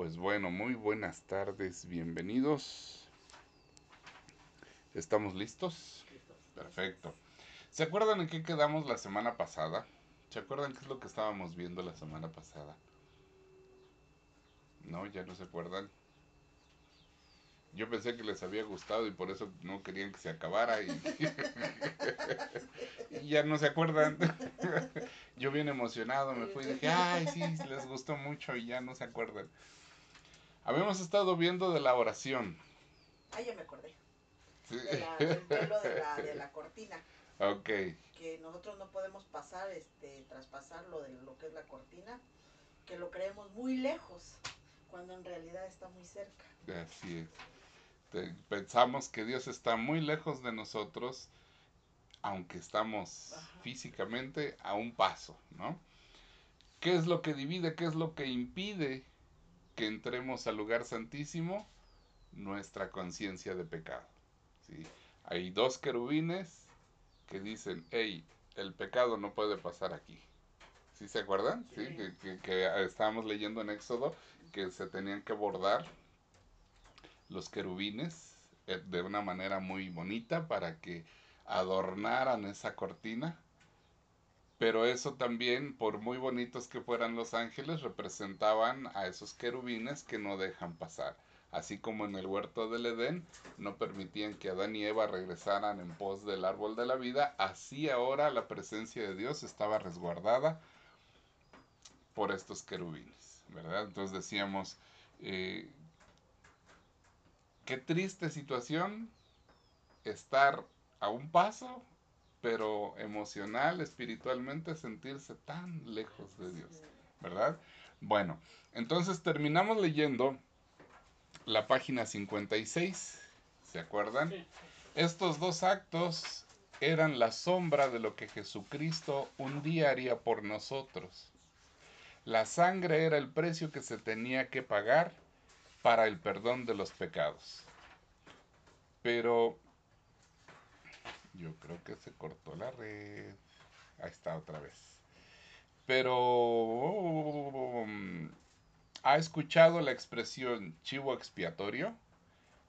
Pues bueno, muy buenas tardes, bienvenidos. ¿Estamos listos? Perfecto. ¿Se acuerdan en qué quedamos la semana pasada? ¿Se acuerdan qué es lo que estábamos viendo la semana pasada? No, ya no se acuerdan. Yo pensé que les había gustado y por eso no querían que se acabara y, y ya no se acuerdan. Yo bien emocionado me fui y dije, ay, sí, les gustó mucho y ya no se acuerdan. Habíamos estado viendo de la oración. Ah, ya me acordé. Sí. De la, del de la, de la cortina. Ok, Que nosotros no podemos pasar, este, traspasar lo de lo que es la cortina, que lo creemos muy lejos, cuando en realidad está muy cerca. así es. Pensamos que Dios está muy lejos de nosotros, aunque estamos Ajá. físicamente a un paso, ¿no? ¿Qué es lo que divide? ¿Qué es lo que impide que entremos al lugar santísimo? Nuestra conciencia de pecado. ¿sí? Hay dos querubines que dicen, hey, el pecado no puede pasar aquí. ¿Sí se acuerdan? Sí, Sí. que, que- que estábamos leyendo en Éxodo que se tenían que bordar los querubines eh, de una manera muy bonita para que adornaran esa cortina. Pero eso también, por muy bonitos que fueran los ángeles, representaban a esos querubines que no dejan pasar. Así como en el huerto del Edén no permitían que Adán y Eva regresaran en pos del árbol de la vida, así ahora la presencia de Dios estaba resguardada por estos querubines, ¿verdad? Entonces decíamos, eh, qué triste situación estar a un paso, pero emocional, espiritualmente, sentirse tan lejos de Dios, ¿verdad? Bueno, entonces terminamos leyendo la página 56, ¿se acuerdan? Sí. Estos dos actos eran la sombra de lo que Jesucristo un día haría por nosotros. La sangre era el precio que se tenía que pagar para el perdón de los pecados. Pero yo creo que se cortó la red. Ahí está otra vez. Pero mm, ¿ha escuchado la expresión chivo expiatorio?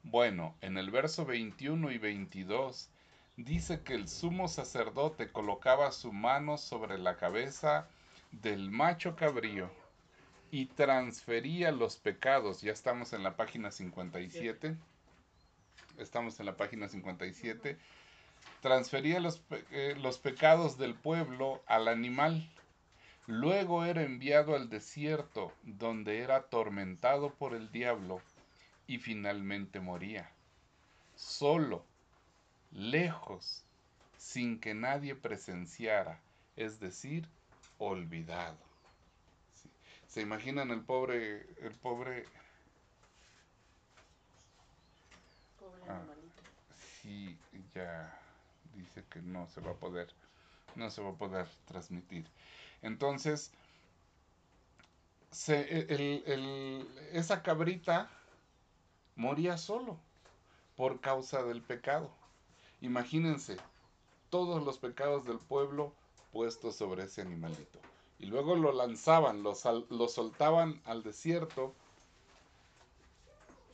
Bueno, en el verso 21 y 22 dice que el sumo sacerdote colocaba su mano sobre la cabeza del macho cabrío y transfería los pecados. Ya estamos en la página 57. Estamos en la página 57. Transfería los, pe- eh, los pecados del pueblo al animal. Luego era enviado al desierto, donde era atormentado por el diablo y finalmente moría. Solo, lejos, sin que nadie presenciara, es decir, olvidado. Sí. ¿Se imaginan el pobre, el pobre, Pobre Ah. animalito. sí, ya dice que no se va a poder, no se va a poder transmitir. Entonces, esa cabrita moría solo por causa del pecado. Imagínense todos los pecados del pueblo puestos sobre ese animalito. Y luego lo lanzaban, lo soltaban al desierto.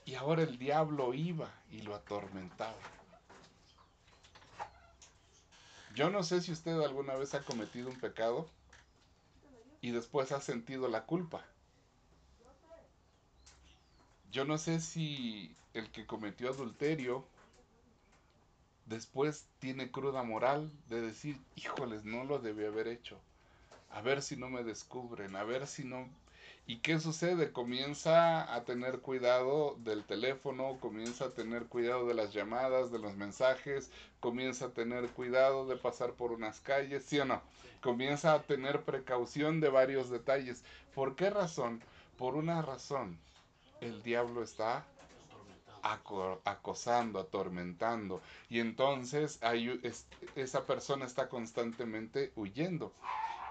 Y ahora el diablo iba y lo atormentaba. Yo no sé si usted alguna vez ha cometido un pecado y después ha sentido la culpa. Yo no sé si el que cometió adulterio después tiene cruda moral de decir, híjoles, no lo debí haber hecho. A ver si no me descubren, a ver si no... ¿Y qué sucede? Comienza a tener cuidado del teléfono, comienza a tener cuidado de las llamadas, de los mensajes, comienza a tener cuidado de pasar por unas calles, ¿sí o no? Comienza a tener precaución de varios detalles. ¿Por qué razón? Por una razón. El diablo está aco- acosando, atormentando. Y entonces esa persona está constantemente huyendo.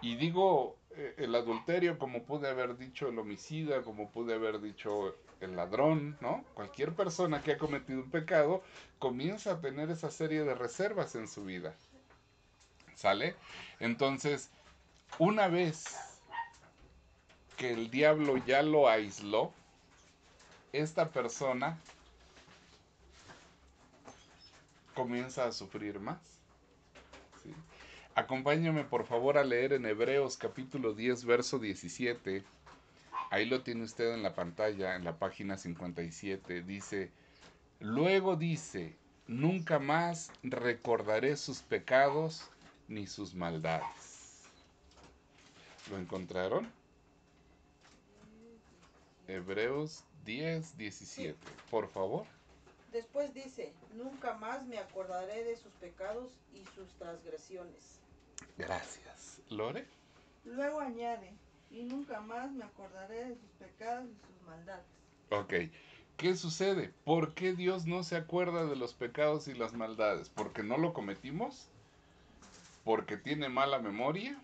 Y digo eh, el adulterio, como pude haber dicho el homicida, como pude haber dicho el ladrón, ¿no? Cualquier persona que ha cometido un pecado comienza a tener esa serie de reservas en su vida. ¿Sale? Entonces, una vez que el diablo ya lo aisló, esta persona comienza a sufrir más. Acompáñame por favor a leer en Hebreos capítulo 10, verso 17. Ahí lo tiene usted en la pantalla, en la página 57. Dice, luego dice, nunca más recordaré sus pecados ni sus maldades. ¿Lo encontraron? Hebreos 10, 17. Por favor. Después dice, nunca más me acordaré de sus pecados y sus transgresiones. Gracias. ¿Lore? Luego añade, y nunca más me acordaré de sus pecados y sus maldades. Ok. ¿Qué sucede? ¿Por qué Dios no se acuerda de los pecados y las maldades? ¿Porque no lo cometimos? ¿Porque tiene mala memoria?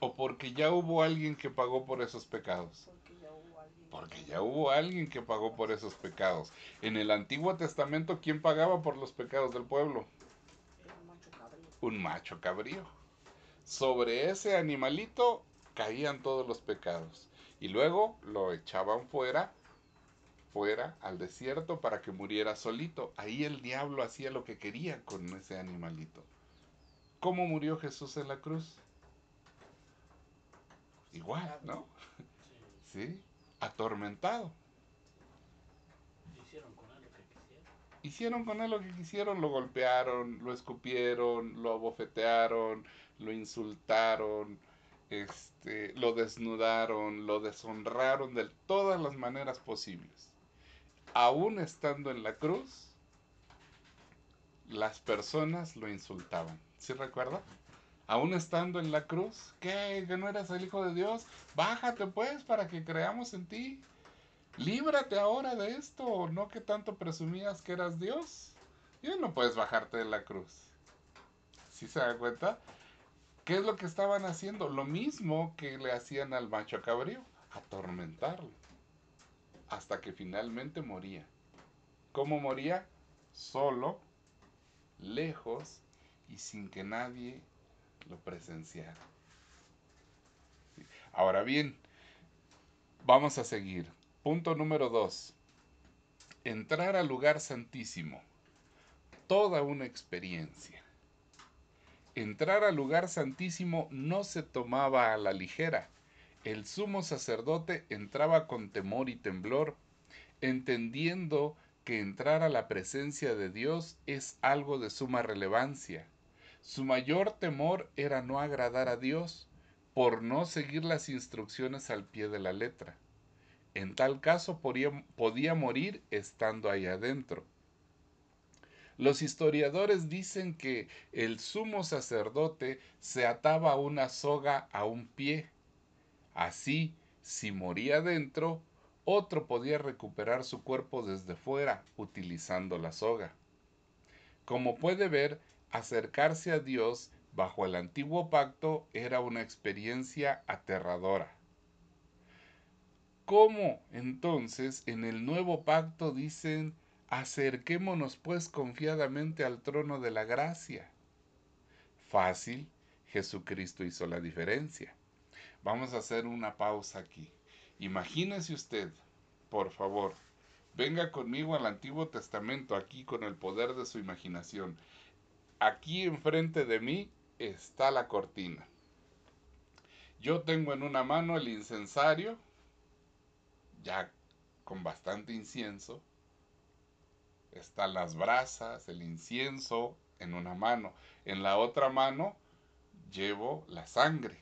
¿O porque ya hubo alguien que pagó por esos pecados? Porque ya hubo alguien. Porque ya hubo alguien que pagó por esos pecados. En el Antiguo Testamento, ¿quién pagaba por los pecados del pueblo? Un macho cabrío. Sobre ese animalito caían todos los pecados. Y luego lo echaban fuera, fuera al desierto para que muriera solito. Ahí el diablo hacía lo que quería con ese animalito. ¿Cómo murió Jesús en la cruz? Igual, ¿no? Sí, atormentado. hicieron con él lo que quisieron. Hicieron con él lo que quisieron, lo golpearon, lo escupieron, lo abofetearon, lo insultaron, este, lo desnudaron, lo deshonraron de todas las maneras posibles. Aún estando en la cruz, las personas lo insultaban. ¿Sí recuerda? Aún estando en la cruz, ¿qué? ¿Que no eres el Hijo de Dios? Bájate pues para que creamos en ti. Líbrate ahora de esto, no que tanto presumías que eras Dios. Y no puedes bajarte de la cruz. ¿Sí se da cuenta? ¿Qué es lo que estaban haciendo? Lo mismo que le hacían al macho cabrío, atormentarlo. Hasta que finalmente moría. ¿Cómo moría? Solo, lejos y sin que nadie lo presenciara. Ahora bien, vamos a seguir. Punto número dos. Entrar al lugar santísimo. Toda una experiencia. Entrar al lugar santísimo no se tomaba a la ligera. El sumo sacerdote entraba con temor y temblor, entendiendo que entrar a la presencia de Dios es algo de suma relevancia. Su mayor temor era no agradar a Dios por no seguir las instrucciones al pie de la letra. En tal caso podía, morir estando ahí adentro. Los historiadores dicen que el sumo sacerdote se ataba una soga a un pie. Así, si moría dentro, otro podía recuperar su cuerpo desde fuera utilizando la soga. Como puede ver, acercarse a Dios bajo el antiguo pacto era una experiencia aterradora. ¿Cómo entonces en el nuevo pacto dicen acerquémonos pues confiadamente al trono de la gracia? Fácil, Jesucristo hizo la diferencia. Vamos a hacer una pausa aquí. Imagínese usted, por favor, venga conmigo al Antiguo Testamento aquí con el poder de su imaginación. Aquí enfrente de mí está la cortina. Yo tengo en una mano el incensario, ya con bastante incienso. Están las brasas, el incienso en una mano. En la otra mano llevo la sangre.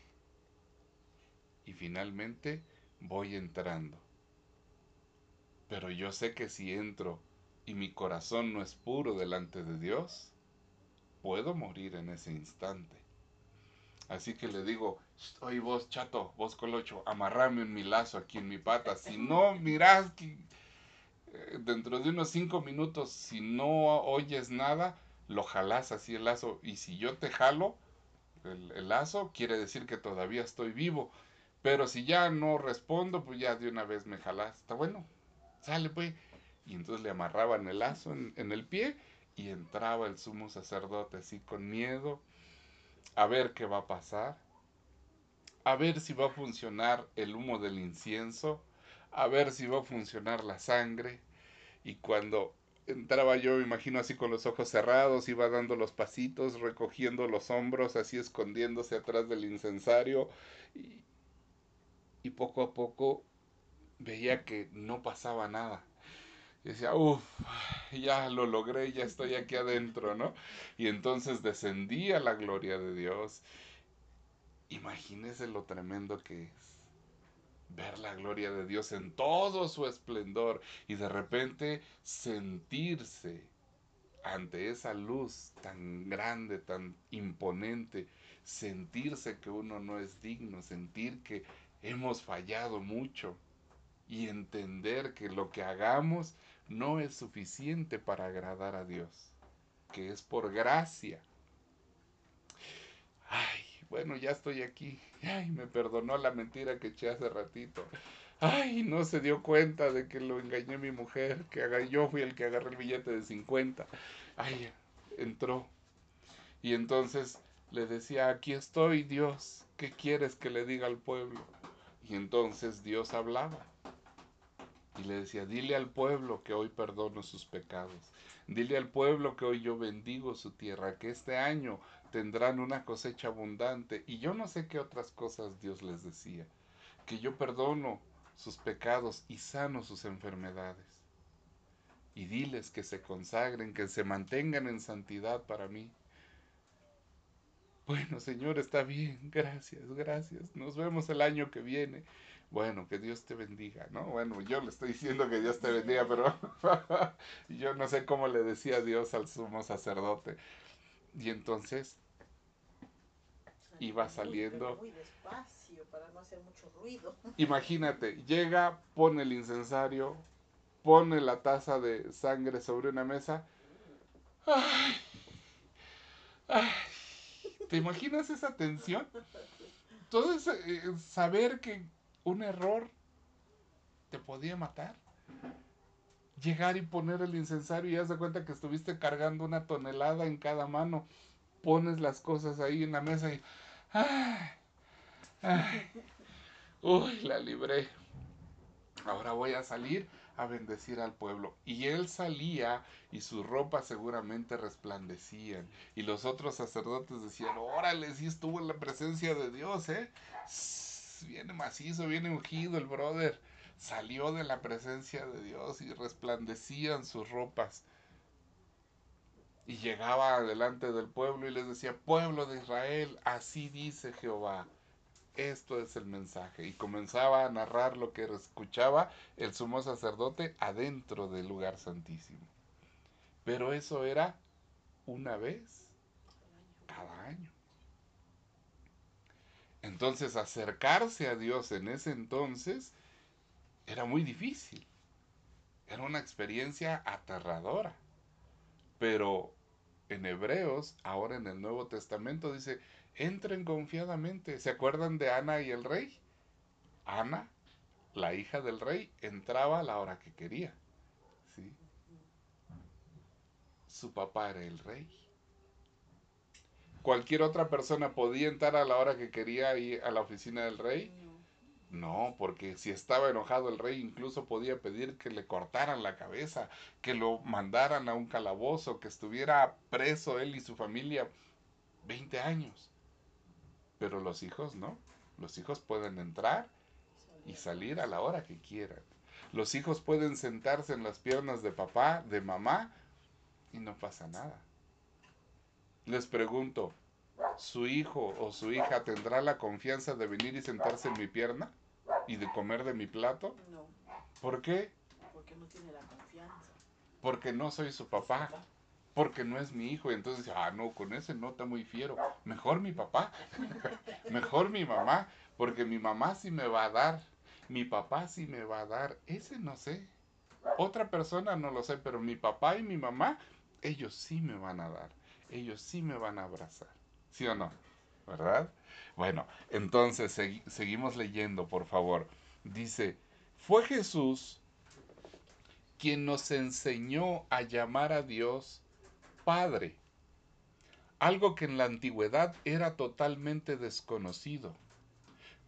Y finalmente voy entrando. Pero yo sé que si entro y mi corazón no es puro delante de Dios, puedo morir en ese instante. Así que le digo, oye vos chato, vos colocho, amarrame en mi lazo aquí en mi pata. Si no mirás que eh, dentro de unos cinco minutos, si no oyes nada, lo jalás así el lazo. Y si yo te jalo el, lazo, quiere decir que todavía estoy vivo. Pero si ya no respondo, pues ya de una vez me jalas. Está bueno, sale pues. Y entonces le amarraban el lazo en el pie y entraba el sumo sacerdote así con miedo a ver qué va a pasar, a ver si va a funcionar el humo del incienso, a ver si va a funcionar la sangre. Y cuando entraba yo, me imagino así con los ojos cerrados, iba dando los pasitos, recogiendo los hombros, así escondiéndose atrás del incensario. Y, y poco a poco veía que no pasaba nada. Y decía, uff, ya lo logré, ya estoy aquí adentro, ¿no? Y entonces descendía la gloria de Dios. Imagínese lo tremendo que es ver la gloria de Dios en todo su esplendor y de repente sentirse ante esa luz tan grande, tan imponente, sentirse que uno no es digno, sentir que hemos fallado mucho y entender que lo que hagamos no es suficiente para agradar a Dios, que es por gracia. Ay, bueno, ya estoy aquí. Ay, me perdonó la mentira que eché hace ratito. Ay, no se dio cuenta de que lo engañé mi mujer, que yo fui el que agarré el billete de 50. Ay, entró. Y entonces le decía, aquí estoy, Dios, ¿qué quieres que le diga al pueblo? Y entonces Dios hablaba. Y le decía, dile al pueblo que hoy perdono sus pecados. Dile al pueblo que hoy yo bendigo su tierra, que este año tendrán una cosecha abundante. Y yo no sé qué otras cosas Dios les decía. Que yo perdono sus pecados y sano sus enfermedades. Y diles que se consagren, que se mantengan en santidad para mí. Bueno, Señor, está bien, gracias, gracias. Nos vemos el año que viene. Bueno, que Dios te bendiga, ¿no? Bueno, yo le estoy diciendo que Dios te bendiga, pero yo no sé cómo le decía Dios al sumo sacerdote. Y entonces iba saliendo. Muy, despacio para no hacer mucho ruido. Imagínate, llega, pone el incensario, pone la taza de sangre sobre una mesa. Ay, ay, ¿Te imaginas esa tensión? Entonces, eh, saber que un error te podía matar. Llegar y poner el incensario y haz cuenta que estuviste cargando una tonelada en cada mano. Pones las cosas ahí en la mesa y Uy, la libré. Ahora voy a salir a bendecir al pueblo. Y él salía y sus ropas seguramente resplandecían. Y los otros sacerdotes decían, órale, sí estuvo en la presencia de Dios, ¿eh? Viene macizo, viene ungido el brother. Salió de la presencia de Dios y resplandecían sus ropas. Y llegaba delante del pueblo y les decía, pueblo de Israel, así dice Jehová. Esto es el mensaje. Y comenzaba a narrar lo que escuchaba el sumo sacerdote adentro del lugar santísimo. Pero eso era una vez cada año. Entonces acercarse a Dios en ese entonces era muy difícil. Era una experiencia aterradora. Pero en Hebreos, ahora en el Nuevo Testamento, dice, entren confiadamente. ¿Se acuerdan de Ana y el rey? Ana, la hija del rey, entraba a la hora que quería. ¿sí? Su papá era el rey. ¿Cualquier otra persona podía entrar a la hora que quería ir a la oficina del rey? No, porque si estaba enojado el rey incluso podía pedir que le cortaran la cabeza, que lo mandaran a un calabozo, que estuviera preso él y su familia 20 años. Pero los hijos no. Los hijos pueden entrar y salir a la hora que quieran. Los hijos pueden sentarse en las piernas de papá, de mamá, y no pasa nada. Les pregunto, ¿su hijo o su hija tendrá la confianza de venir y sentarse en mi pierna? y de comer de mi plato? No. ¿Por qué? Porque no tiene la confianza. Porque no soy su papá. Porque no es mi hijo. Y entonces, ah, no, con ese no está muy fiero. Mejor mi papá. Mejor mi mamá. Porque mi mamá sí me va a dar. Mi papá sí me va a dar. Ese no sé. Otra persona no lo sé, pero mi papá y mi mamá, ellos sí me van a dar. Ellos sí me van a abrazar. ¿Sí o no? ¿Verdad? Bueno, entonces seguimos leyendo, por favor. Dice, fue Jesús quien nos enseñó a llamar a Dios Padre, algo que en la antigüedad era totalmente desconocido.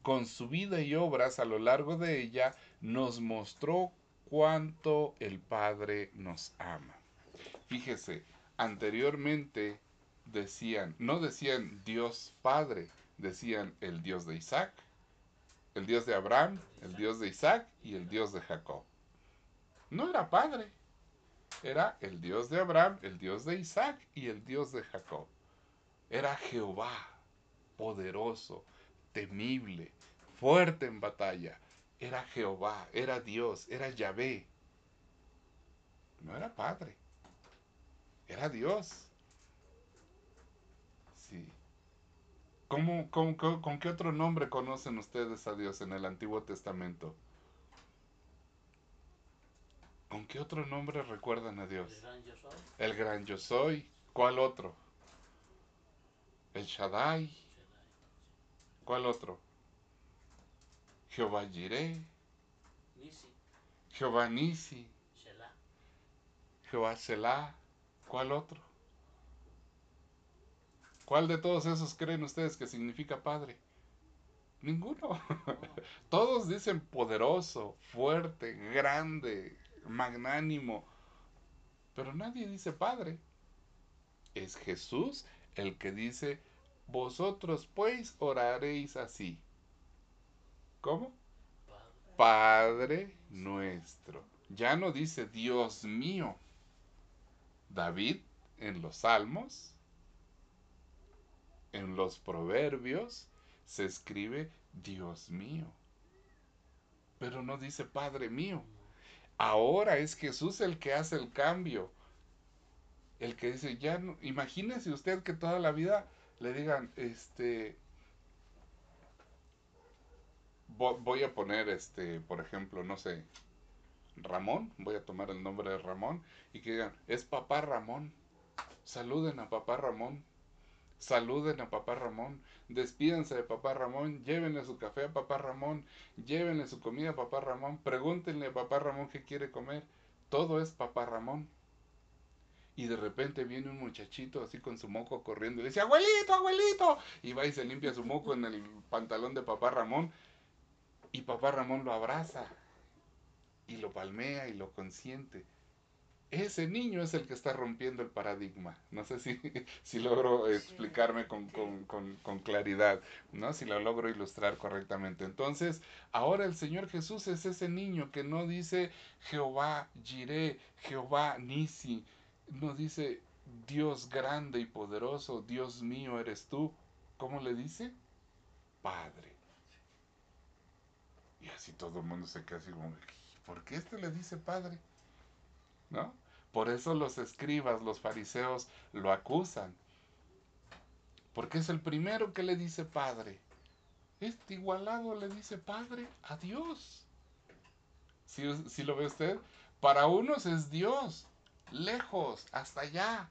con su vida y obras a lo largo de ella, nos mostró cuánto el Padre nos ama. Fíjese, anteriormente decían, no decían Dios Padre, decían el Dios de Isaac, el Dios de Abraham, el Dios de Isaac y el Dios de Jacob. No era Padre, era el Dios de Abraham, el Dios de Isaac y el Dios de Jacob. Era Jehová, poderoso, temible, fuerte en batalla. Era Jehová, era Dios, era Yahvé. No era Padre, era Dios. Sí. ¿Cómo, con, con- con qué otro nombre conocen ustedes a Dios en el Antiguo Testamento? ¿Con qué otro nombre recuerdan a Dios? El gran yo soy. El gran yo soy. ¿Cuál otro? El Shaddai. ¿Cuál otro? Jehová Jireh. Nisi. Jehová Nisi. Shelah. Jehová Selah. ¿Cuál otro? ¿Cuál de todos esos creen ustedes que significa Padre? Ninguno. Todos dicen poderoso, fuerte, grande, magnánimo. Pero nadie dice Padre. Es Jesús el que dice, vosotros pues oraréis así. ¿Cómo? Padre. Padre nuestro. Ya no dice Dios mío. David en los salmos, en los proverbios, se escribe Dios mío. Pero no dice Padre mío. Ahora es Jesús el que hace el cambio. El que dice, ya no, imagínese usted que toda la vida le digan, este, vo- voy a poner, este, por ejemplo, no sé, Ramón, voy a tomar el nombre de Ramón, y que digan, es papá Ramón, saluden a papá Ramón, saluden a papá Ramón, despídense de papá Ramón, llévenle su café a papá Ramón, llévenle su comida a papá Ramón, pregúntenle a papá Ramón qué quiere comer, todo es papá Ramón. Y de repente viene un muchachito así con su moco corriendo y dice, abuelito, abuelito. Y va y se limpia su moco en el pantalón de papá Ramón. Y papá Ramón lo abraza y lo palmea y lo consiente. Ese niño es el que está rompiendo el paradigma. No sé si, si logro explicarme con, con- con- con claridad, ¿no? Si lo logro ilustrar correctamente. Entonces, ahora el Señor Jesús es ese niño que no dice Jehová Jireh, Jehová Nisi, no dice Dios grande y poderoso, Dios mío eres tú. ¿Cómo le dice? Padre. Y así todo el mundo se queda así como, ¿por qué este le dice padre? ¿No? Por eso los escribas, los fariseos lo acusan. Porque es el primero que le dice padre. Este igualado le dice padre a Dios. ¿Sí, sí lo ve usted? Para unos es Dios, lejos, hasta allá,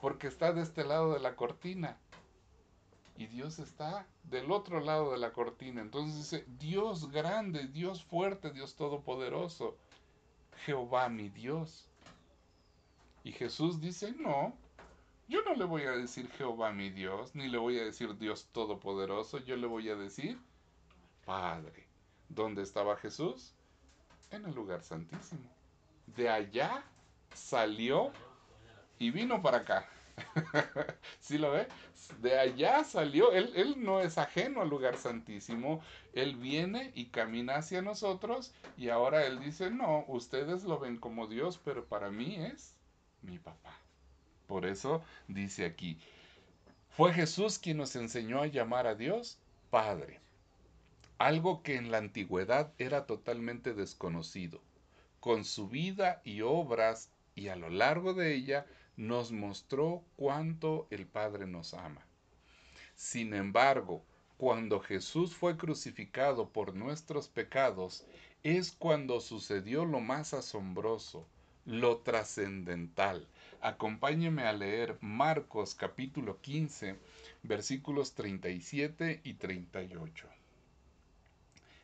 porque está de este lado de la cortina. Y Dios está del otro lado de la cortina. Entonces dice, Dios grande, Dios fuerte, Dios todopoderoso, Jehová mi Dios. Y Jesús dice, no, yo no le voy a decir Jehová mi Dios, ni le voy a decir Dios todopoderoso, yo le voy a decir Padre. ¿Dónde estaba Jesús? En el lugar santísimo. De allá salió y vino para acá. ¿Sí lo ve? De allá salió, él, él no es ajeno al lugar santísimo, él viene y camina hacia nosotros y ahora él dice, no, ustedes lo ven como Dios, pero para mí es mi papá. Por eso dice aquí, fue Jesús quien nos enseñó a llamar a Dios Padre, algo que en la antigüedad era totalmente desconocido. Con su vida y obras y a lo largo de ella nos mostró cuánto el Padre nos ama. Sin embargo, cuando Jesús fue crucificado por nuestros pecados, es cuando sucedió lo más asombroso, lo trascendental. Acompáñeme a leer Marcos capítulo 15, versículos 37 y 38.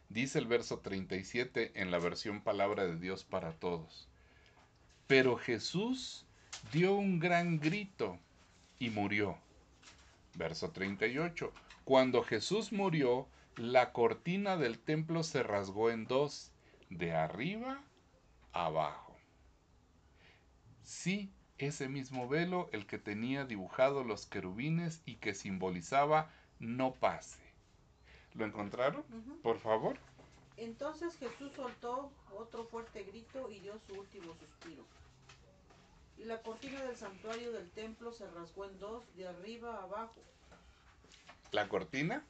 Dice el verso 37 en la versión Palabra de Dios para Todos. Pero Jesús dio un gran grito y murió. Verso 38. Cuando Jesús murió, la cortina del templo se rasgó en dos, de arriba abajo. Sí, ese mismo velo, el que tenía dibujado los querubines y que simbolizaba no pase. ¿Lo encontraron? Por favor. Entonces Jesús soltó otro fuerte grito y dio su último suspiro. Y la cortina del santuario del templo se rasgó en dos, de arriba a abajo. La cortina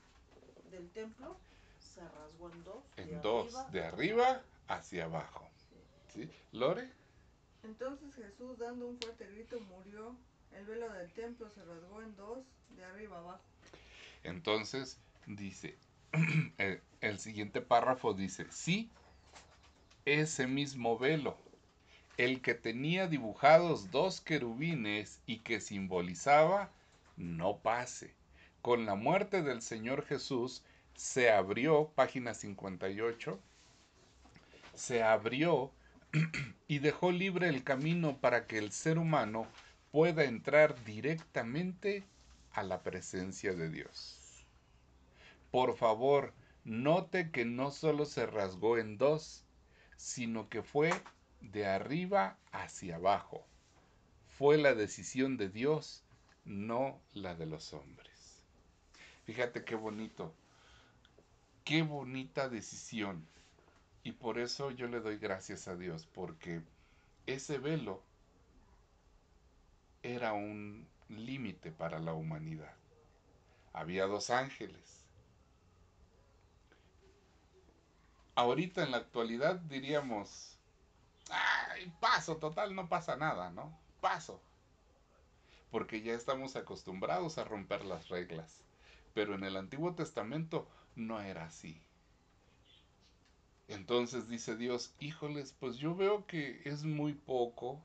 Del templo se rasgó en dos. en dos, de arriba hacia abajo. ¿Sí? ¿Lore? Entonces Jesús, dando un fuerte grito, murió. El velo del templo se rasgó en dos, de arriba a abajo. Entonces dice, el, el siguiente párrafo dice, sí, ese mismo velo, el que tenía dibujados dos querubines y que simbolizaba no pase. Con la muerte del Señor Jesús se abrió, página 58, se abrió y dejó libre el camino para que el ser humano pueda entrar directamente a la presencia de Dios. Por favor, note que no solo se rasgó en dos, sino que fue de arriba hacia abajo. Fue la decisión de Dios, no la de los hombres. Fíjate qué bonito, qué bonita decisión. Y por eso yo le doy gracias a Dios, porque ese velo era un límite para la humanidad. Había dos ángeles. Ahorita en la actualidad diríamos, ay, paso, total, no pasa nada, ¿no? Paso. Porque ya estamos acostumbrados a romper las reglas. Pero en el Antiguo Testamento no era así. Entonces dice Dios, híjoles, pues yo veo que es muy poco.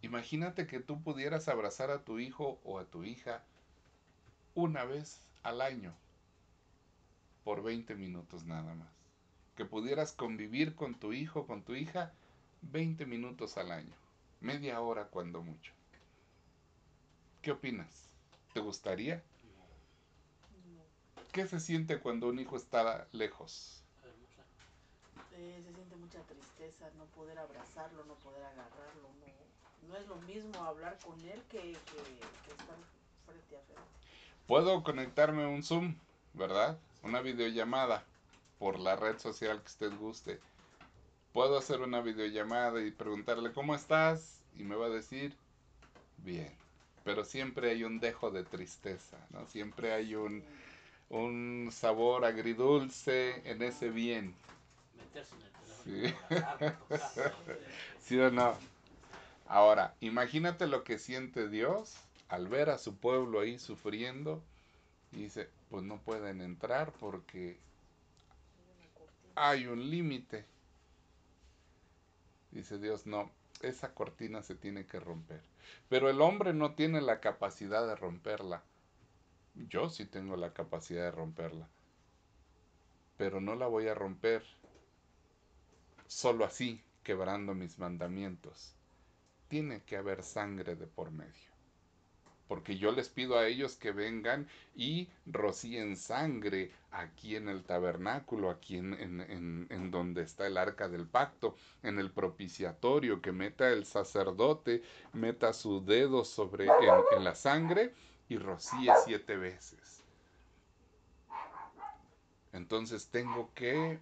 Imagínate que tú pudieras abrazar a tu hijo o a tu hija una vez al año, por 20 minutos nada más. Que pudieras convivir con tu hijo, con tu hija, 20 minutos al año, media hora cuando mucho. ¿Qué opinas? ¿Te gustaría? ¿Qué se siente cuando un hijo está lejos? Eh, se siente mucha tristeza no poder abrazarlo, no poder agarrarlo. No, no es lo mismo hablar con él que, que, que estar frente a frente. Puedo conectarme a un Zoom, ¿verdad? Una videollamada por la red social que usted guste. Puedo hacer una videollamada y preguntarle cómo estás y me va a decir bien. Pero siempre hay un dejo de tristeza, ¿no? Siempre hay un, un sabor agridulce en ese bien. Meterse en el teléfono. Sí. ¿Sí o no? Ahora, imagínate lo que siente Dios al ver a su pueblo ahí sufriendo y dice, pues no pueden entrar porque. Hay un límite. Dice Dios, no, esa cortina se tiene que romper. Pero el hombre no tiene la capacidad de romperla. Yo sí tengo la capacidad de romperla. Pero no la voy a romper solo así, quebrando mis mandamientos. Tiene que haber sangre de por medio. Porque yo les pido a ellos que vengan y rocíen sangre aquí en el tabernáculo, aquí en, en- en- en donde está el arca del pacto, en el propiciatorio, que meta el sacerdote, meta su dedo sobre en, en la sangre y rocíe siete veces. Entonces tengo que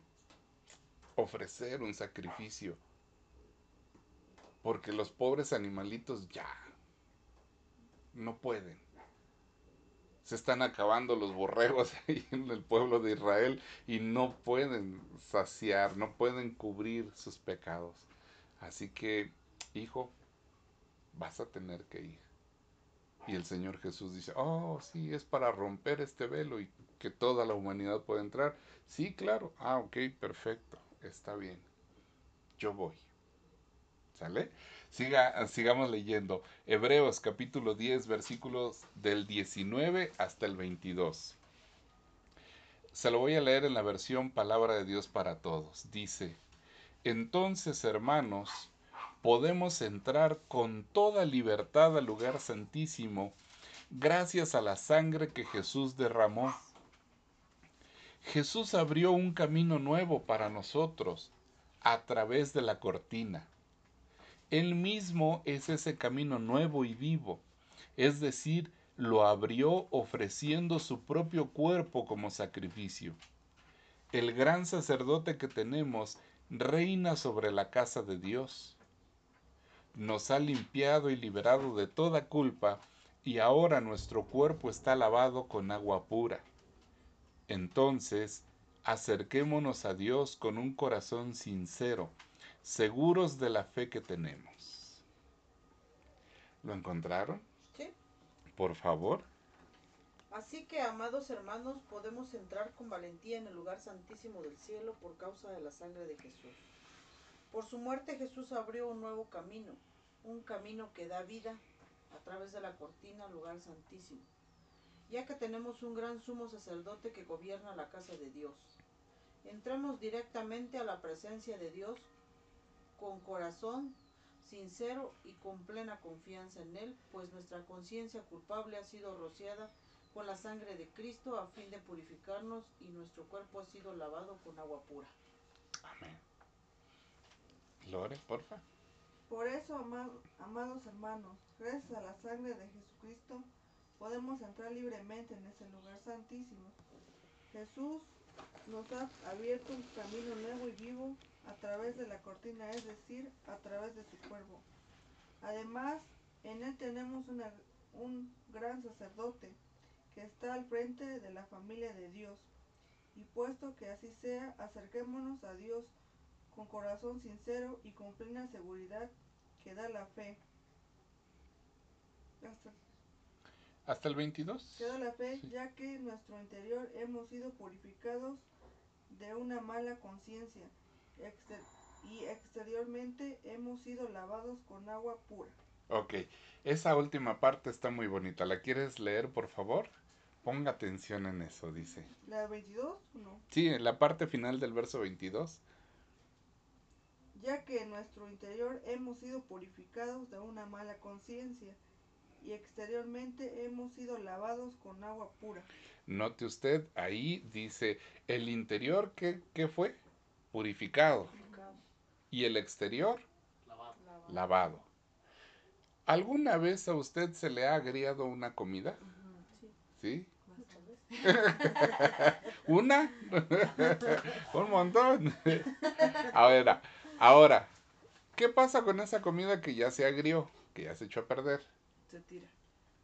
ofrecer un sacrificio. Porque los pobres animalitos ya no pueden. Se están acabando los borregos ahí en el pueblo de Israel y no pueden saciar, no pueden cubrir sus pecados. Así que, hijo, vas a tener que ir. Y el Señor Jesús dice, oh, sí, es para romper este velo y que toda la humanidad pueda entrar. Sí, claro. Ah, ok, perfecto. Está bien. Yo voy. ¿Sale? Siga, sigamos leyendo. Hebreos capítulo 10, versículos del 19 hasta el 22. Se lo voy a leer en la versión Palabra de Dios para Todos. Dice, entonces hermanos, podemos entrar con toda libertad al lugar santísimo gracias a la sangre que Jesús derramó. Jesús abrió un camino nuevo para nosotros a través de la cortina. Él mismo es ese camino nuevo y vivo, es decir, lo abrió ofreciendo su propio cuerpo como sacrificio. El gran sacerdote que tenemos reina sobre la casa de Dios. Nos ha limpiado y liberado de toda culpa y ahora nuestro cuerpo está lavado con agua pura. Entonces, acerquémonos a Dios con un corazón sincero, seguros de la fe que tenemos. ¿Lo encontraron? ¿Sí? Por favor. Así que, amados hermanos, podemos entrar con valentía en el lugar santísimo del cielo por causa de la sangre de Jesús. Por su muerte Jesús abrió un nuevo camino, un camino que da vida a través de la cortina al lugar santísimo, ya que tenemos un gran sumo sacerdote que gobierna la casa de Dios. Entramos directamente a la presencia de Dios con corazón sincero y con plena confianza en Él, pues nuestra conciencia culpable ha sido rociada con la sangre de Cristo a fin de purificarnos y nuestro cuerpo ha sido lavado con agua pura. Amén. Lore, porfa. Por eso, ama- amados hermanos, gracias a la sangre de Jesucristo, podemos entrar libremente en ese lugar santísimo. Jesús nos ha abierto un camino nuevo y vivo a través de la cortina, es decir, a través de su cuerpo. Además, en él tenemos una- un gran sacerdote que está al frente de la familia de Dios. Y puesto que así sea, acerquémonos a Dios con corazón sincero y con plena seguridad que da la fe. Hasta- Hasta el 22. que da la fe, Sí. ya que en nuestro interior hemos sido purificados de una mala conciencia exter- y exteriormente hemos sido lavados con agua pura. Ok, esa última parte está muy bonita. ¿La quieres leer, por favor? Ponga atención en eso, dice. ¿La 22? No. Sí, en la parte final del verso 22. Ya que en nuestro interior hemos sido purificados de una mala conciencia y exteriormente hemos sido lavados con agua pura. Note usted, ahí dice, el interior, ¿qué, qué fue? Purificado. Y el exterior, Lavado. ¿Alguna vez a usted se le ha agriado una comida? Sí. ¿Una? Un montón. Ahora, ahora, ¿qué pasa con esa comida que ya se agrió, que ya se echó a perder? Se tira.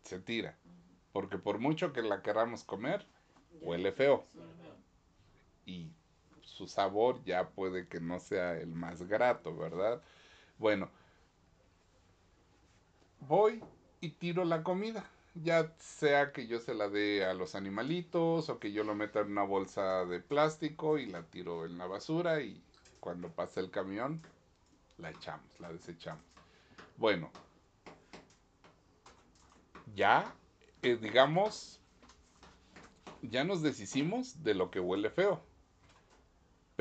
Se tira. Porque por mucho que la queramos comer, huele feo. Y su sabor ya puede que no sea el más grato, ¿verdad? Bueno, voy y tiro la comida. Ya sea que yo se la dé a los animalitos o que yo lo meta en una bolsa de plástico y la tiro en la basura y cuando pase el camión la echamos, la desechamos. Bueno, ya, eh, digamos, ya nos deshicimos de lo que huele feo.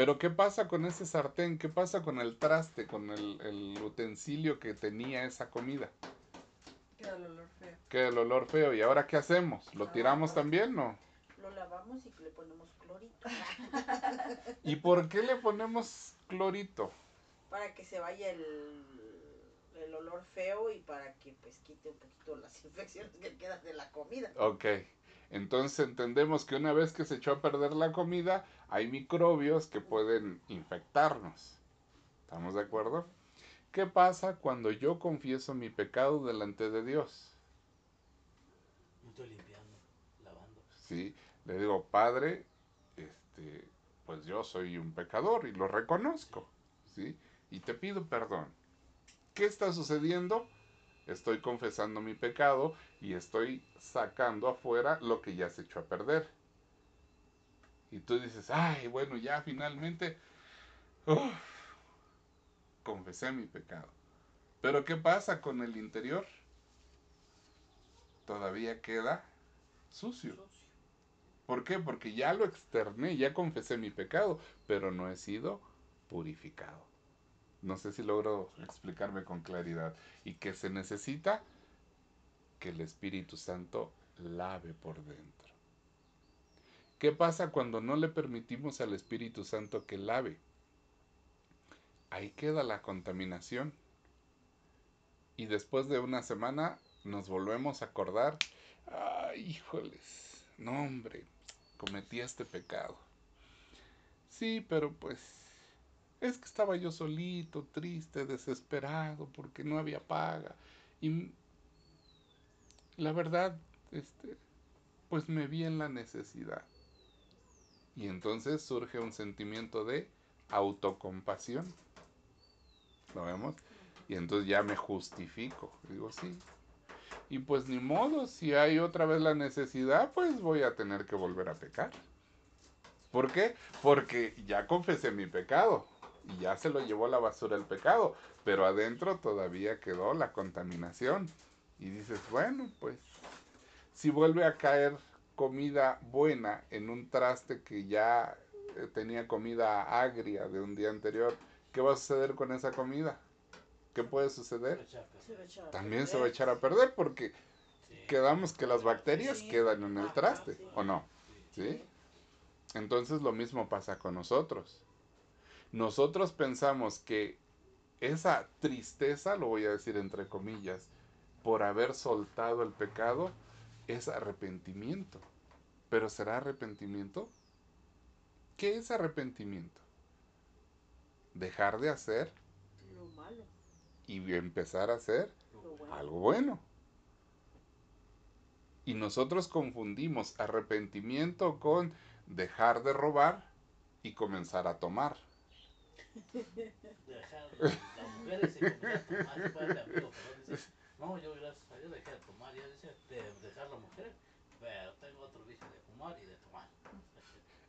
Pero ¿qué pasa con ese sartén? ¿Qué pasa con el traste, con el, el utensilio que tenía esa comida? Queda el olor feo. Queda el olor feo. ¿Y ahora qué hacemos? ¿Lo tiramos también no? Lo lavamos y le ponemos clorito ¿Y por qué le ponemos clorito? para que se vaya el, el olor feo y para que pues quite un poquito las infecciones que quedan de la comida. Ok. Entonces entendemos que una vez que se echó a perder la comida, hay microbios que pueden infectarnos. ¿Estamos de acuerdo? ¿Qué pasa cuando yo confieso mi pecado delante de Dios? Me estoy limpiando, lavando. ¿sí? Le digo, Padre, este, pues yo soy un pecador y lo reconozco, ¿sí? Y te pido perdón. ¿Qué está sucediendo? Estoy confesando mi pecado y estoy sacando afuera lo que ya se echó a perder. Y tú dices, ay, bueno, ya finalmente, confesé mi pecado. Pero ¿qué pasa con el interior? Todavía queda sucio. Sucio. ¿Por qué? Porque ya lo externé, ya confesé mi pecado, pero no he sido purificado. No sé si logro explicarme con claridad. ¿Y que se necesita? Que el Espíritu Santo lave por dentro. ¿Qué pasa cuando no le permitimos al Espíritu Santo que lave? Ahí queda la contaminación. Y después de una semana nos volvemos a acordar, ay, híjoles, no hombre, cometí este pecado. Sí, pero pues es que estaba yo solito, triste, desesperado, porque no había paga. Y la verdad, este, pues me vi en la necesidad. Y entonces surge un sentimiento de autocompasión. ¿Lo vemos? Y entonces ya me justifico. Digo, sí. Y pues ni modo, si hay otra vez la necesidad, pues voy a tener que volver a pecar. ¿Por qué? Porque ya confesé mi pecado y ya se lo llevó a la basura el pecado, pero adentro todavía quedó la contaminación. Y dices, bueno, pues si vuelve a caer comida buena en un traste que ya eh, tenía comida agria de un día anterior, ¿qué va a suceder con esa comida? ¿Qué puede suceder? Se También se va a echar a perder porque Sí. quedamos que las bacterias Sí. quedan en el traste. ¿o no? ¿Sí? Entonces lo mismo pasa con nosotros. Nosotros pensamos que esa tristeza, lo voy a decir entre comillas, por haber soltado el pecado, es arrepentimiento. Pero ¿será arrepentimiento? ¿Qué es arrepentimiento? Dejar de hacer Lo malo, y empezar a hacer lo bueno. algo bueno. Y nosotros confundimos arrepentimiento con dejar de robar y comenzar a tomar. Dejar las mujeres y comenzar a tomar. Yo para amigo, pero dice, no, yo gracias a Dios dejé de tomar. Yo decía de dejar las mujeres, pero tengo otro vicio de fumar y de tomar.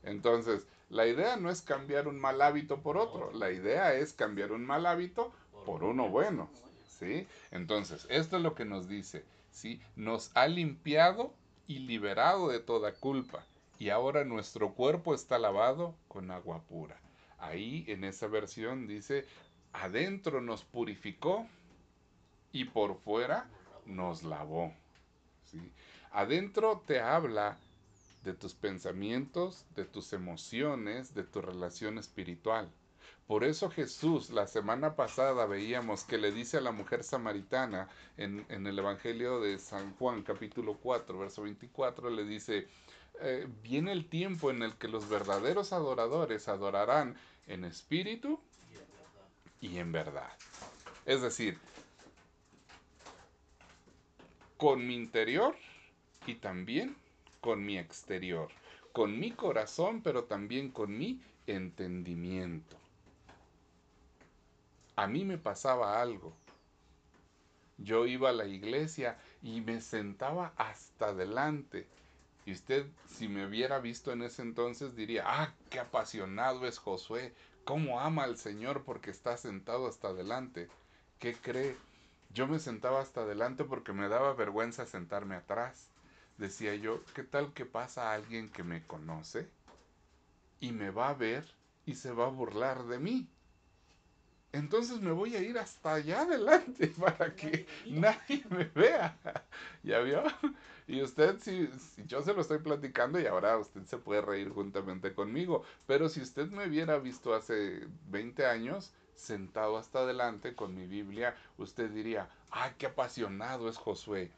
Entonces, la idea no es cambiar un mal hábito por otro, la idea es cambiar un mal hábito por uno bueno. ¿Sí? Entonces, esto es lo que nos dice, ¿sí? Nos ha limpiado y liberado de toda culpa, y ahora nuestro cuerpo está lavado con agua pura. Ahí en esa versión dice, adentro nos purificó y por fuera nos lavó. ¿sí? Adentro te habla de tus pensamientos, de tus emociones, de tu relación espiritual. Por eso Jesús, la semana pasada veíamos que le dice a la mujer samaritana en, el Evangelio de San Juan capítulo 4, verso 24, le dice, eh, viene el tiempo en el que los verdaderos adoradores adorarán en espíritu Y en verdad. Es decir, con mi interior y también con mi exterior. Con mi corazón, pero también con mi entendimiento. A mí me pasaba algo. Yo iba a la iglesia y me sentaba hasta adelante. Y usted, si me hubiera visto en ese entonces, diría, ah, qué apasionado es Josué, cómo ama al Señor porque está sentado hasta adelante. ¿Qué cree? Yo me sentaba hasta adelante porque me daba vergüenza sentarme atrás. Decía yo, ¿qué tal que pasa alguien que me conoce y me va a ver y se va a burlar de mí? Entonces me voy a ir hasta allá adelante para que nadie me vea. ¿Ya vio? Y usted, si, si yo se lo estoy platicando y ahora usted se puede reír juntamente conmigo, pero si usted me hubiera visto hace 20 años sentado hasta adelante con mi Biblia, usted diría, ¡ay, qué apasionado es Josué!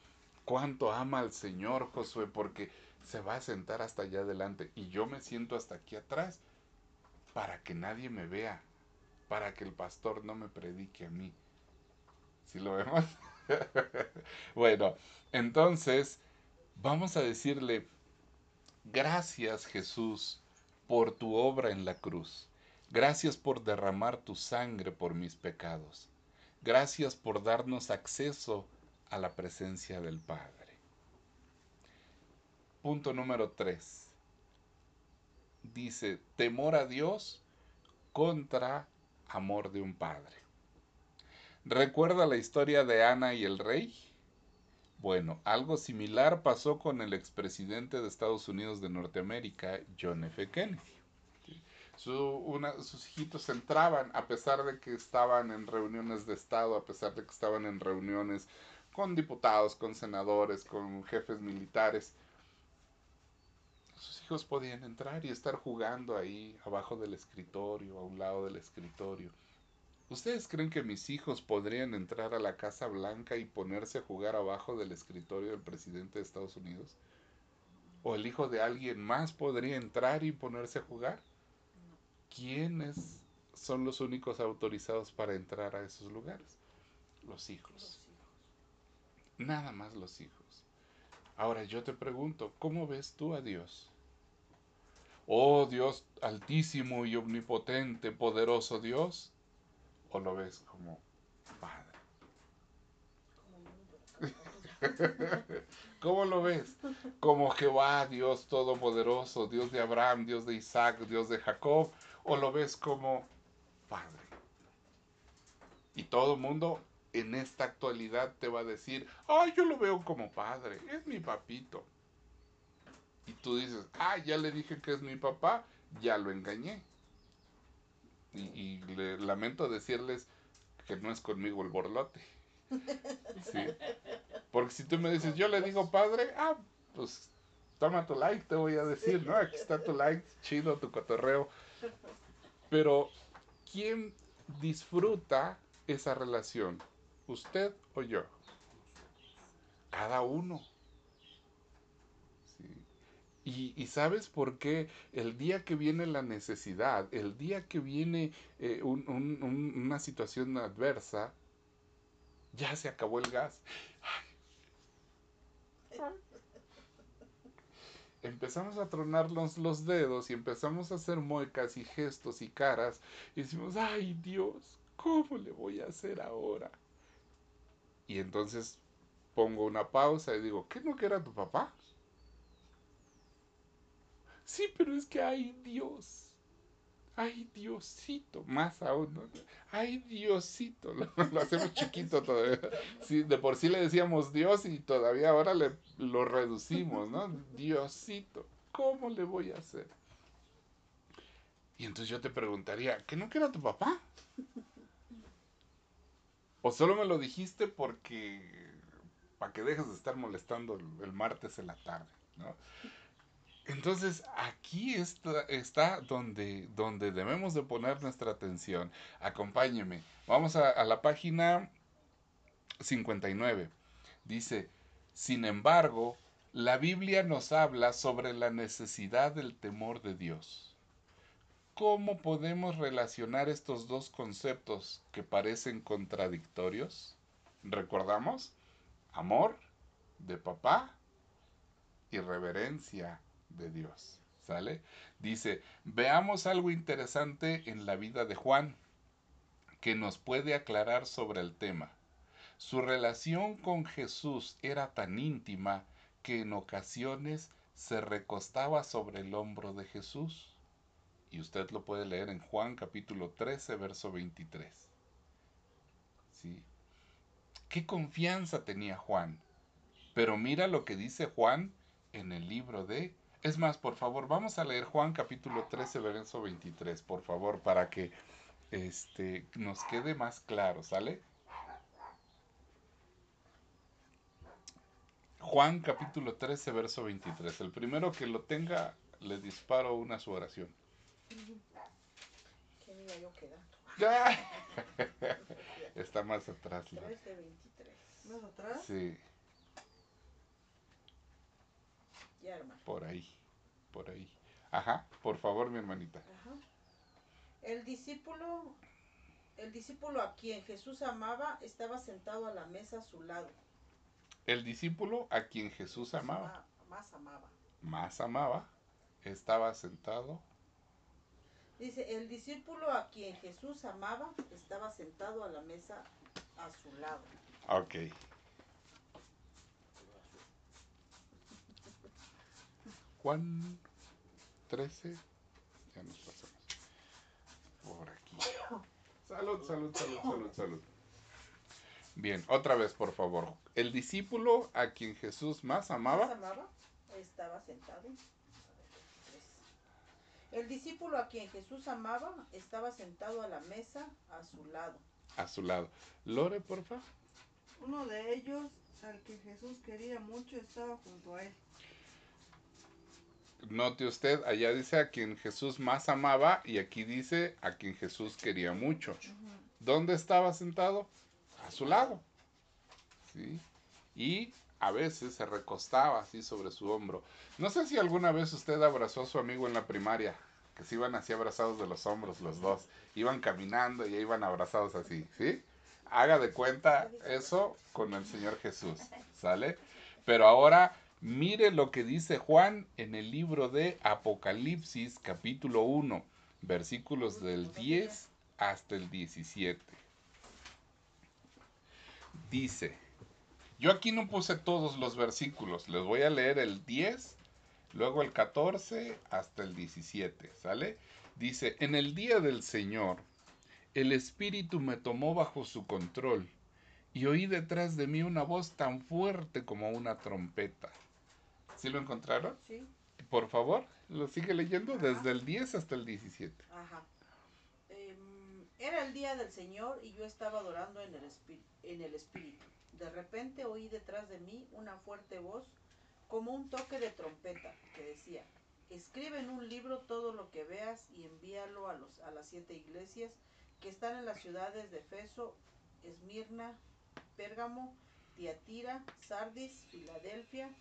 ¿Cuánto ama al Señor Josué? Porque se va a sentar hasta allá adelante y yo me siento hasta aquí atrás para que nadie me vea, para que el pastor no me predique a mí. ¿Sí lo vemos? bueno, entonces vamos a decirle, gracias Jesús por tu obra en la cruz. Gracias por derramar tu sangre por mis pecados. Gracias por darnos acceso a la presencia del Padre. Punto número 3. Dice, temor a Dios contra amor de un padre. ¿Recuerda la historia de Ana y el rey? Bueno, algo similar pasó con el expresidente de Estados Unidos de Norteamérica, John F. Kennedy. Su, una, sus hijitos entraban, a pesar de que estaban en reuniones de Estado, a pesar de que estaban en reuniones con diputados, con senadores, con jefes militares. Sus hijos podían entrar y estar jugando ahí abajo del escritorio, a un lado del escritorio. ¿Ustedes creen que mis hijos podrían entrar a la Casa Blanca y ponerse a jugar abajo del escritorio del presidente de Estados Unidos? ¿O el hijo de alguien más podría entrar y ponerse a jugar? ¿Quiénes son los únicos autorizados para entrar a esos lugares? Los hijos. Nada más los hijos. Ahora yo te pregunto, ¿cómo ves tú a Dios? Oh Dios altísimo y omnipotente, poderoso Dios, o lo ves como Padre? ¿Cómo lo ves? Como Jehová, Dios todopoderoso, Dios de Abraham, Dios de Isaac, Dios de Jacob, o lo ves como Padre. Y todo el mundo en esta actualidad te va a decir, ay, yo lo veo como padre, es mi papito. Y tú dices, ah, ya le dije que es mi papá, ya lo engañé. Y, y le lamento decirles que no es conmigo el borlote. Sí. Porque si tú me dices, yo le digo padre, ah, pues toma tu like, te voy a decir, ¿no? Aquí está tu like, chido tu cotorreo. Pero, ¿quién disfruta esa relación? ¿Usted o yo? Cada uno. Y, sabes por qué el día que viene la necesidad, el día que viene eh, un- un- un- una situación adversa, ya se acabó el gas. Empezamos a tronarnos los dedos y empezamos a hacer muecas y gestos y caras y decimos, ay Dios, ¿cómo le voy a hacer ahora? Y entonces pongo una pausa y digo, ¿qué no que tu papá? Sí, pero es que ay Dios. Ay Diosito, más aún, ¿no? Ay Diosito, lo, lo hacemos chiquito todavía. Sí, de por sí le decíamos Dios y todavía ahora le, lo reducimos, ¿no? Diosito, ¿cómo le voy a hacer? Y entonces yo te preguntaría, ¿qué no que era tu papá? ¿O solo me lo dijiste porque para que dejes de estar molestando el martes en la tarde, ¿no? Entonces aquí está, está donde, donde debemos de poner nuestra atención. Acompáñeme. Vamos a, a la página 59. Dice, sin embargo, la Biblia nos habla sobre la necesidad del temor de Dios. ¿Cómo podemos relacionar estos dos conceptos que parecen contradictorios? ¿Recordamos? Amor de papá y reverencia de Dios. ¿Sale? Dice, veamos algo interesante en la vida de Juan que nos puede aclarar sobre el tema. Su relación con Jesús era tan íntima que en ocasiones se recostaba sobre el hombro de Jesús. Y usted lo puede leer en Juan capítulo 13, verso 23. ¿Sí? ¿Qué confianza tenía Juan? Pero mira lo que dice Juan en el libro de... Es más, por favor, vamos a leer Juan capítulo 13, verso 23, por favor, para que este, nos quede más claro, ¿sale? Juan capítulo 13, verso 23. El primero que lo tenga, le disparo una su oración. Que me iba yo quedando. ¡Ya! Está más atrás. la- 13, 23. ¿Más atrás? Sí, Ya, hermano. por ahí, por ahí. Ajá, por favor, mi hermanita. Ajá. El discípulo, el discípulo a quien Jesús amaba estaba sentado a la mesa a su lado. El discípulo a quien Jesús amaba, Ma- Más amaba. más amaba, estaba sentado. Dice, el discípulo a quien Jesús amaba estaba sentado a la mesa a su lado. Ok. Juan 13, ya nos pasamos. Por aquí. Salud, salud, salud, salud, salud. Bien, otra vez, por favor. El discípulo a quien Jesús más Más amaba, amaba estaba sentado. El discípulo a quien Jesús amaba estaba sentado a la mesa a su lado. a su lado. Lore, por favor. Uno de ellos, al que Jesús quería mucho, estaba junto a él. Note usted, allá dice a quien Jesús más amaba y aquí dice a quien Jesús quería mucho. ¿Dónde estaba sentado? A su lado. ¿Sí? Y a veces se recostaba así sobre su hombro. No sé si alguna vez usted abrazó a su amigo en la primaria, que se iban así abrazados de los hombros los dos. Iban caminando y iban abrazados así, ¿sí? Haga de cuenta eso con el Señor Jesús, ¿sale? Pero ahora mire lo que dice Juan en el libro de Apocalipsis capítulo 1, versículos del 10 hasta el 17. Dice, yo aquí no puse todos los versículos, les voy a leer el 10, luego el 14 hasta el 17, ¿sale? Dice, en el día del Señor, el Espíritu me tomó bajo su control y oí detrás de mí una voz tan fuerte como una trompeta. ¿Sí lo encontraron? Sí. Por favor, lo sigue leyendo desde el 10 hasta el 17. Ajá. Em, era el día del Señor y yo estaba adorando en el, en el Espíritu. De repente oí detrás de mí una fuerte voz como un toque de trompeta que decía, escribe en un libro todo lo que veas y envíalo a, los, a las siete iglesias que están en las ciudades de Efeso, Esmirna, Pérgamo, Tiatira, Sardis, Filadelfia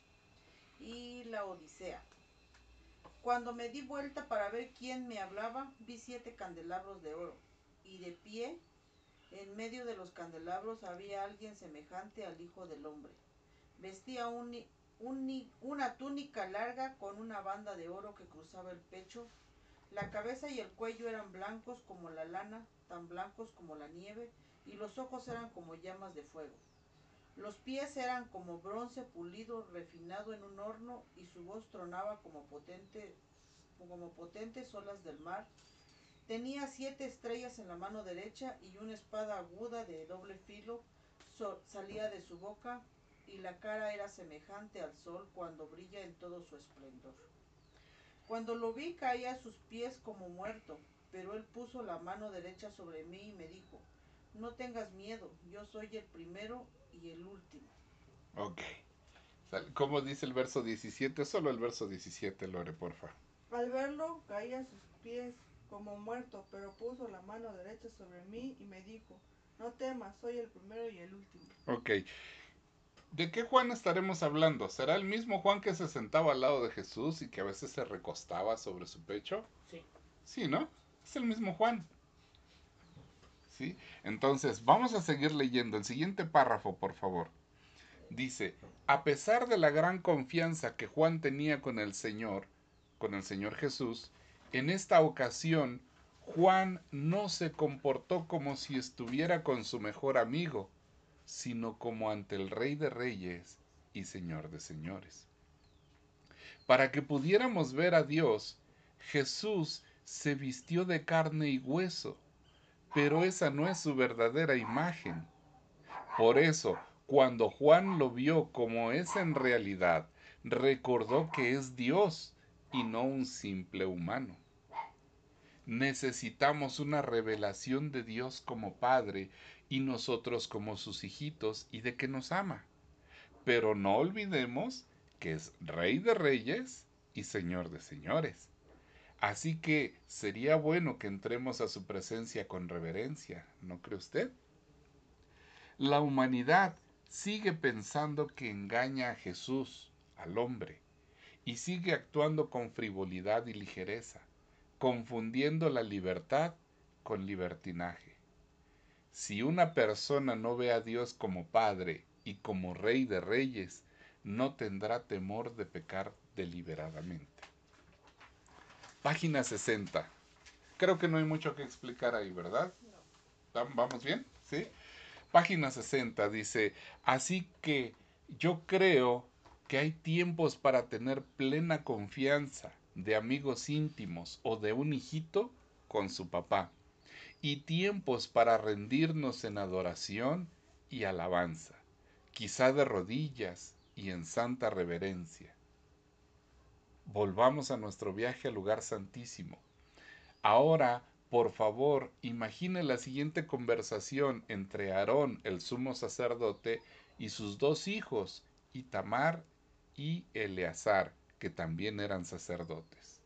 y la Odisea. Cuando me di vuelta para ver quién me hablaba, vi siete candelabros de oro, y de pie, en medio de los candelabros, había alguien semejante al Hijo del Hombre. Vestía una túnica larga con una banda de oro que cruzaba el pecho. La cabeza y el cuello eran blancos como la lana, tan blancos como la nieve, y los ojos eran como llamas de fuego. Los pies eran como bronce pulido, refinado en un horno, y su voz tronaba como potente, como potentes olas del mar. Tenía siete estrellas en la mano derecha y una espada aguda de doble filo salía de su boca, y la cara era semejante al sol cuando brilla en todo su esplendor. Cuando lo vi caí a sus pies como muerto, pero él puso la mano derecha sobre mí y me dijo, no tengas miedo, yo soy el primero y el último. Ok. ¿Cómo dice el verso 17? Solo el verso 17, Lore, porfa. Al verlo, caí a sus pies como muerto, pero puso la mano derecha sobre mí y me dijo, no temas, soy el primero y el último. Ok. ¿De qué Juan estaremos hablando? ¿Será el mismo Juan que se sentaba al lado de Jesús y que a veces se recostaba sobre su pecho? Sí. Sí, ¿no? Es el mismo Juan. Entonces, vamos a seguir leyendo. El siguiente párrafo, por favor. Dice, a pesar de la gran confianza que Juan tenía con el Señor, con el Señor Jesús, en esta ocasión Juan no se comportó como si estuviera con su mejor amigo, sino como ante el Rey de Reyes y Señor de Señores. Para que pudiéramos ver a Dios, Jesús se vistió de carne y hueso, pero esa no es su verdadera imagen. Por eso, cuando Juan lo vio como es en realidad, recordó que es Dios y no un simple humano. Necesitamos una revelación de Dios como Padre y nosotros como sus hijitos y de que nos ama. Pero no olvidemos que es Rey de Reyes y Señor de Señores. Así que sería bueno que entremos a su presencia con reverencia, ¿no cree usted? La humanidad sigue pensando que engaña a Jesús, al hombre, y sigue actuando con frivolidad y ligereza, confundiendo la libertad con libertinaje. Si una persona no ve a Dios como Padre y como Rey de Reyes, no tendrá temor de pecar deliberadamente. Página 60. Creo que no hay mucho que explicar ahí, ¿verdad? ¿Vam- ¿Vamos bien? ¿Sí? Página 60 dice, así que yo creo que hay tiempos para tener plena confianza de amigos íntimos o de un hijito con su papá y tiempos para rendirnos en adoración y alabanza, quizá de rodillas y en santa reverencia. Volvamos a nuestro viaje al lugar santísimo. Ahora, por favor, imagine la siguiente conversación entre Aarón, el sumo sacerdote, y sus dos hijos, Itamar y Eleazar, que también eran sacerdotes.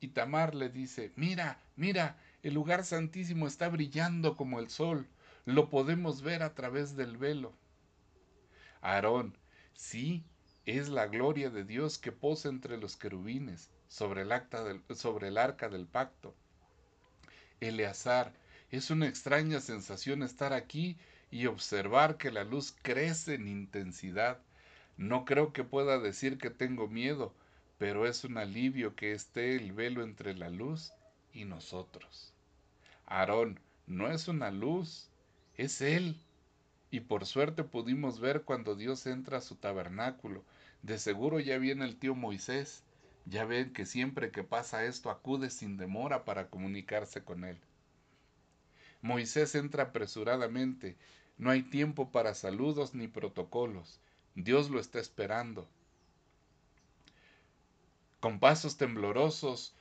Y Tamar le dice, mira, mira, el lugar santísimo está brillando como el sol, lo podemos ver a través del velo. Aarón, sí, es la gloria de Dios que posa entre los querubines sobre el, arca del pacto. Eleazar, es una extraña sensación estar aquí y observar que la luz crece en intensidad. No creo que pueda decir que tengo miedo, pero es un alivio que esté el velo entre la luz y nosotros. Aarón, no es una luz, es Él. Y por suerte pudimos ver cuando Dios entra a su tabernáculo. De seguro ya viene el tío Moisés. Ya ven que siempre que pasa esto acude sin demora para comunicarse con Él. Moisés entra apresuradamente. No hay tiempo para saludos ni protocolos. Dios lo está esperando. Con pasos temblorosos,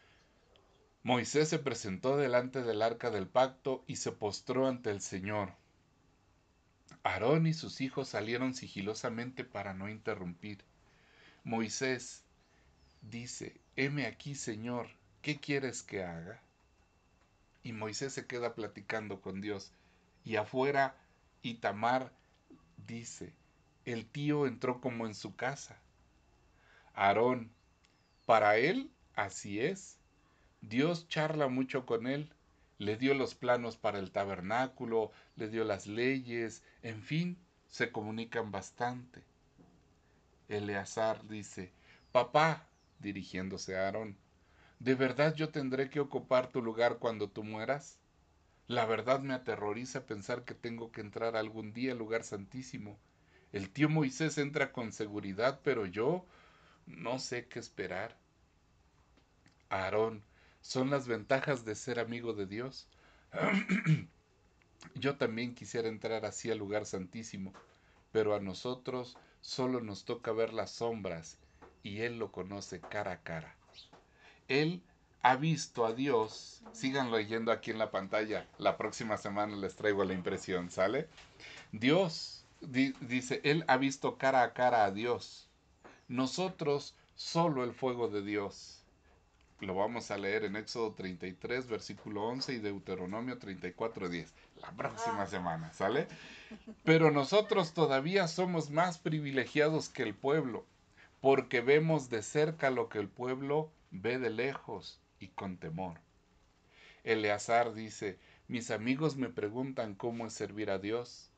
Moisés se presentó delante del arca del pacto y se postró ante el Señor. Aarón y sus hijos salieron sigilosamente para no interrumpir. Moisés dice, heme aquí, Señor, ¿qué quieres que haga? Y Moisés se queda platicando con Dios. Y afuera, Itamar dice, el tío entró como en su casa. Aarón, para él así es. Dios charla mucho con él, le dio los planos para el tabernáculo, le dio las leyes, en fin, se comunican bastante. Eleazar dice, Papá, dirigiéndose a Aarón, ¿de verdad yo tendré que ocupar tu lugar cuando tú mueras? La verdad me aterroriza pensar que tengo que entrar algún día al lugar santísimo. El tío Moisés entra con seguridad, pero yo no sé qué esperar. Aarón, son las ventajas de ser amigo de Dios. Yo también quisiera entrar así al lugar santísimo, pero a nosotros solo nos toca ver las sombras y Él lo conoce cara a cara. Él ha visto a Dios, sigan leyendo aquí en la pantalla, la próxima semana les traigo la impresión, ¿sale? Dios, dice, Él ha visto cara a cara a Dios. Nosotros solo el fuego de Dios lo vamos a leer en Éxodo 33, versículo 11 y Deuteronomio 34, 10. La próxima ah. semana, ¿sale? Pero nosotros todavía somos más privilegiados que el pueblo, porque vemos de cerca lo que el pueblo ve de lejos y con temor. Eleazar dice, mis amigos me preguntan cómo es servir a Dios,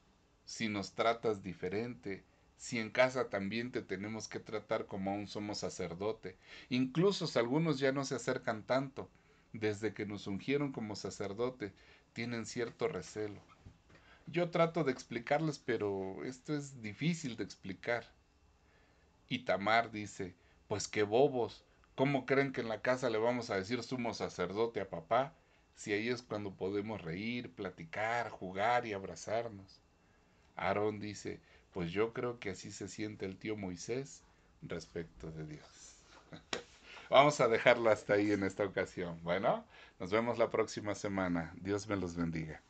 si nos tratas diferente, si en casa también te tenemos que tratar como a un somos sacerdote. Incluso algunos ya no se acercan tanto, desde que nos ungieron como sacerdote, tienen cierto recelo. Yo trato de explicarles, pero esto es difícil de explicar. Y Tamar dice, pues qué bobos, ¿cómo creen que en la casa le vamos a decir sumo sacerdote a papá? Si ahí es cuando podemos reír, platicar, jugar y abrazarnos. Aarón dice, pues yo creo que así se siente el tío Moisés respecto de Dios. Vamos a dejarlo hasta ahí en esta ocasión. Bueno, nos vemos la próxima semana. Dios me los bendiga.